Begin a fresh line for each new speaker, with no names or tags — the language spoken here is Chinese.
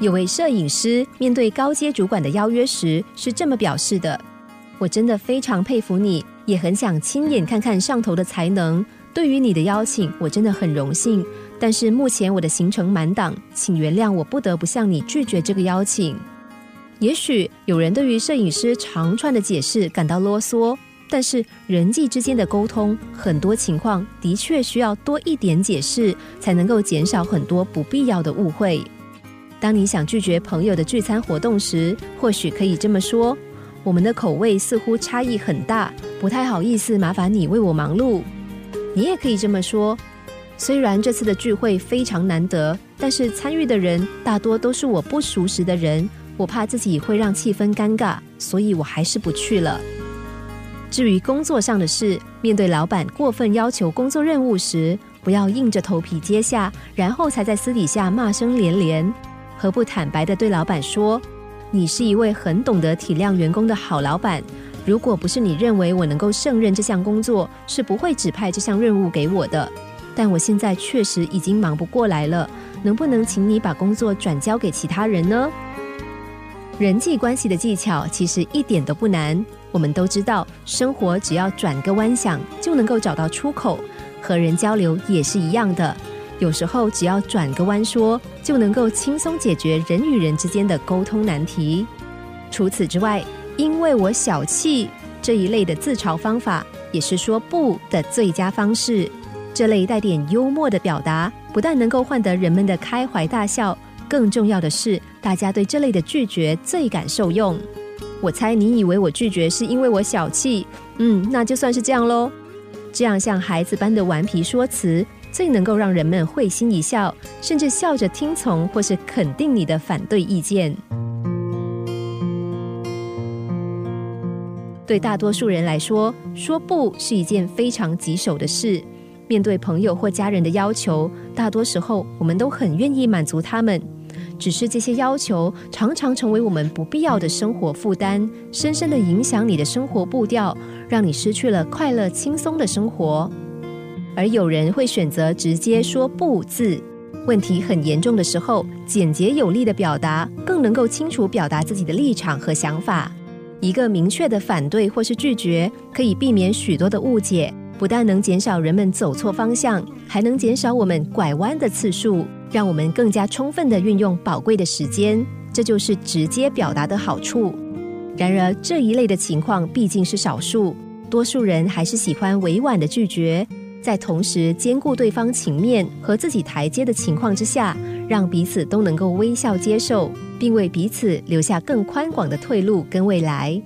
有位摄影师面对高阶主管的邀约时是这么表示的：“我真的非常佩服你，也很想亲眼看看上头的才能。对于你的邀请，我真的很荣幸。但是目前我的行程满档，请原谅我不得不向你拒绝这个邀请。”也许有人对于摄影师长串的解释感到啰嗦，但是人际之间的沟通，很多情况的确需要多一点解释，才能够减少很多不必要的误会。当你想拒绝朋友的聚餐活动时，或许可以这么说：“我们的口味似乎差异很大，不太好意思麻烦你为我忙碌。”你也可以这么说：“虽然这次的聚会非常难得，但是参与的人大多都是我不熟识的人，我怕自己会让气氛尴尬，所以我还是不去了。”至于工作上的事，面对老板过分要求工作任务时，不要硬着头皮接下，然后才在私底下骂声连连。何不坦白的对老板说：“你是一位很懂得体谅员工的好老板。如果不是你认为我能够胜任这项工作，是不会指派这项任务给我的。但我现在确实已经忙不过来了，能不能请你把工作转交给其他人呢？”人际关系的技巧其实一点都不难。我们都知道，生活只要转个弯想，就能够找到出口。和人交流也是一样的。有时候只要转个弯说，就能够轻松解决人与人之间的沟通难题。除此之外，因为我小气这一类的自嘲方法，也是说不的最佳方式。这类带点幽默的表达，不但能够换得人们的开怀大笑，更重要的是，大家对这类的拒绝最感受用。我猜你以为我拒绝是因为我小气，嗯，那就算是这样喽。这样像孩子般的顽皮说辞。最能够让人们会心一笑，甚至笑着听从或是肯定你的反对意见。对大多数人来说，说不是一件非常棘手的事。面对朋友或家人的要求，大多时候我们都很愿意满足他们。只是这些要求常常成为我们不必要的生活负担，深深的影响你的生活步调，让你失去了快乐轻松的生活。而有人会选择直接说“不”字，问题很严重的时候，简洁有力的表达更能够清楚表达自己的立场和想法。一个明确的反对或是拒绝，可以避免许多的误解，不但能减少人们走错方向，还能减少我们拐弯的次数，让我们更加充分的运用宝贵的时间。这就是直接表达的好处。然而，这一类的情况毕竟是少数，多数人还是喜欢委婉的拒绝。在同时兼顾对方情面和自己台阶的情况之下，让彼此都能够微笑接受，并为彼此留下更宽广的退路跟未来。